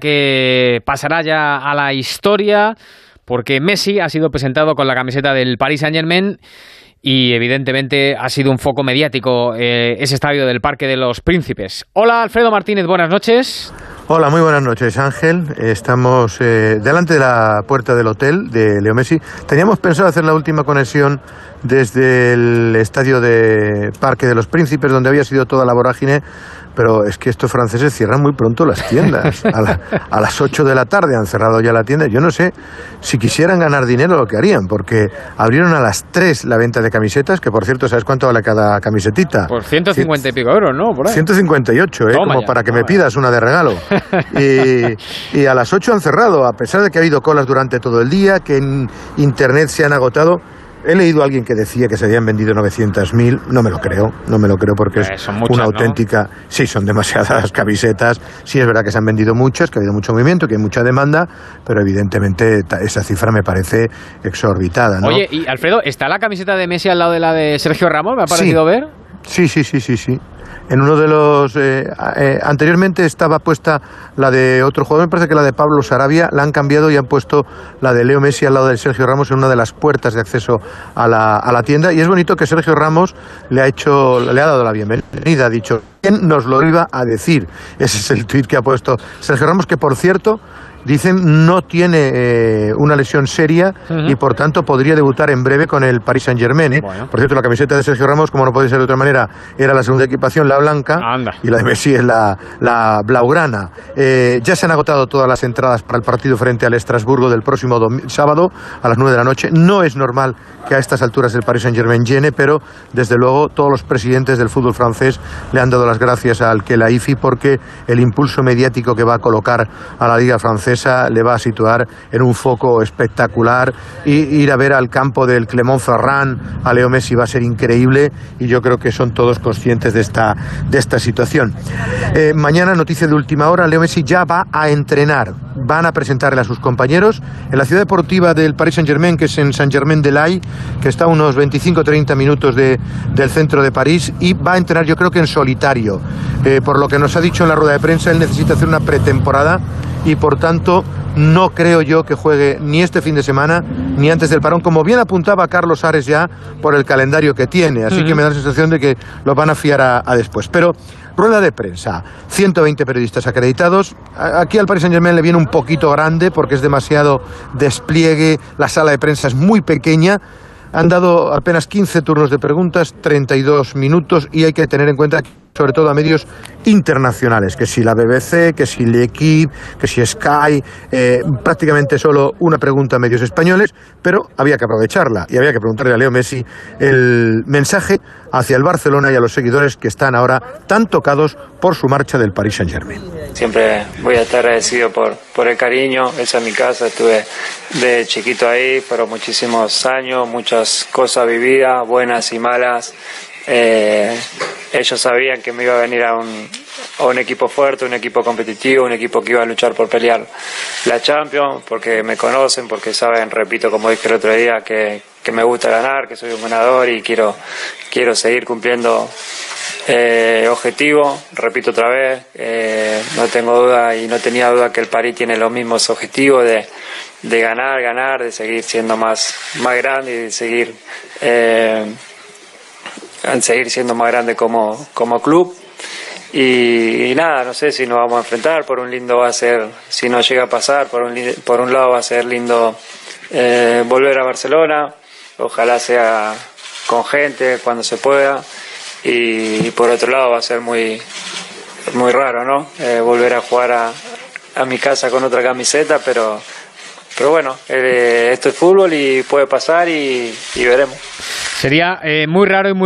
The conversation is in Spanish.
que pasará ya a la historia porque Messi ha sido presentado con la camiseta del Paris Saint-Germain y evidentemente ha sido un foco mediático eh, ese estadio del Parque de los Príncipes. Hola Alfredo Martínez, buenas noches. Hola, muy buenas noches Ángel. Estamos eh, delante de la puerta del hotel de Leo Messi. Teníamos pensado hacer la última conexión desde el estadio de Parque de los Príncipes, donde había sido toda la vorágine pero es que estos franceses cierran muy pronto las tiendas. A, las 8 de la tarde han cerrado ya la tienda. Yo no sé si quisieran ganar dinero lo que harían, porque abrieron a las 3 la venta de camisetas, que por cierto, ¿sabes cuánto vale cada camisetita? Por 150 y pico euros, ¿no? Por 158, ¿eh? Como para que me pidas una de regalo. Y, y a las 8 han cerrado, a pesar de que ha habido colas durante todo el día, que en Internet se han agotado. He leído a alguien que decía que se habían vendido 900.000. No me lo creo, no me lo creo porque es eh, una auténtica. Sí, son demasiadas camisetas. Sí, es verdad que se han vendido muchas, que ha habido mucho movimiento, que hay mucha demanda, pero evidentemente esa cifra me parece exorbitada. ¿no? Oye, y Alfredo, ¿está la camiseta de Messi al lado de la de Sergio Ramos? ¿Me ha parecido ver? Sí, sí, sí, sí, sí. En uno de los. Eh, eh, anteriormente estaba puesta la de otro jugador, me parece que la de Pablo Sarabia, la han cambiado y han puesto la de Leo Messi al lado de Sergio Ramos en una de las puertas de acceso a la, a la tienda. Y es bonito que Sergio Ramos le ha hecho, le ha dado la bienvenida, ha dicho, ¿quién nos lo iba a decir? Ese es el tuit que ha puesto Sergio Ramos, que por cierto dicen no tiene eh, una lesión seria y por tanto podría debutar en breve con el Paris Saint Germain. ¿eh? Por cierto, la camiseta de Sergio Ramos, como no puede ser de otra manera, era la segunda equipación, la blanca, y la de Messi es la, la blaugrana. Eh, ya se han agotado todas las entradas para el partido frente al Estrasburgo del próximo sábado a las 9 de la noche. No es normal que a estas alturas el Paris Saint Germain llene, pero desde luego todos los presidentes del fútbol francés le han dado las gracias al IFI porque el impulso mediático que va a colocar a la liga francesa le va a situar en un foco espectacular y ir a ver al campo del Clermont Ferrand a Leo Messi va a ser increíble y yo creo que son todos conscientes de esta, de esta situación. Eh, mañana, noticia de última hora, Leo Messi ya va a entrenar. Van a presentarle a sus compañeros en la ciudad deportiva del Paris Saint Germain, que es en Saint Germain de Lai, que está a unos 25-30 minutos de, del centro de París y va a entrenar yo creo que en solitario. Eh, por lo que nos ha dicho en la rueda de prensa, él necesita hacer una pretemporada y por tanto no creo yo que juegue ni este fin de semana ni antes del parón, como bien apuntaba Carlos Ares ya por el calendario que tiene. Así que me da la sensación de que lo van a fiar a, a después. Pero rueda de prensa, 120 periodistas acreditados. Aquí al Paris Saint Germain le viene un poquito grande porque es demasiado despliegue, la sala de prensa es muy pequeña. Han dado apenas 15 turnos de preguntas, 32 minutos y hay que tener en cuenta sobre todo a medios internacionales, que si la BBC, que si L'Equipe, que si Sky, eh, prácticamente solo una pregunta a medios españoles, pero había que aprovecharla y había que preguntarle a Leo Messi el mensaje hacia el Barcelona y a los seguidores que están ahora tan tocados por su marcha del Paris Saint Germain. Siempre voy a estar agradecido por, por el cariño, esa es mi casa, estuve de chiquito ahí, pero muchísimos años, muchas cosas vividas, buenas y malas. Eh, ellos sabían que me iba a venir a un, a un equipo fuerte, un equipo competitivo, un equipo que iba a luchar por pelear la Champions, porque me conocen, porque saben, repito, como dije el otro día, que, que me gusta ganar, que soy un ganador y quiero, quiero seguir cumpliendo eh, objetivo, repito otra vez, eh, no tengo duda y no tenía duda que el París tiene los mismos objetivos de, de ganar, ganar, de seguir siendo más, más grande y de seguir eh, seguir siendo más grande como, como club. Y, nada, no sé si nos vamos a enfrentar, por un lindo va a ser, si no llega a pasar, por un, por un lado va a ser lindo eh, volver a Barcelona, ojalá sea con gente cuando se pueda, y, por otro lado va a ser muy, muy raro, ¿no? Eh, volver a jugar a, a mi casa con otra camiseta, pero pero bueno, eh, esto es fútbol y puede pasar y, veremos. Sería eh, muy raro y muy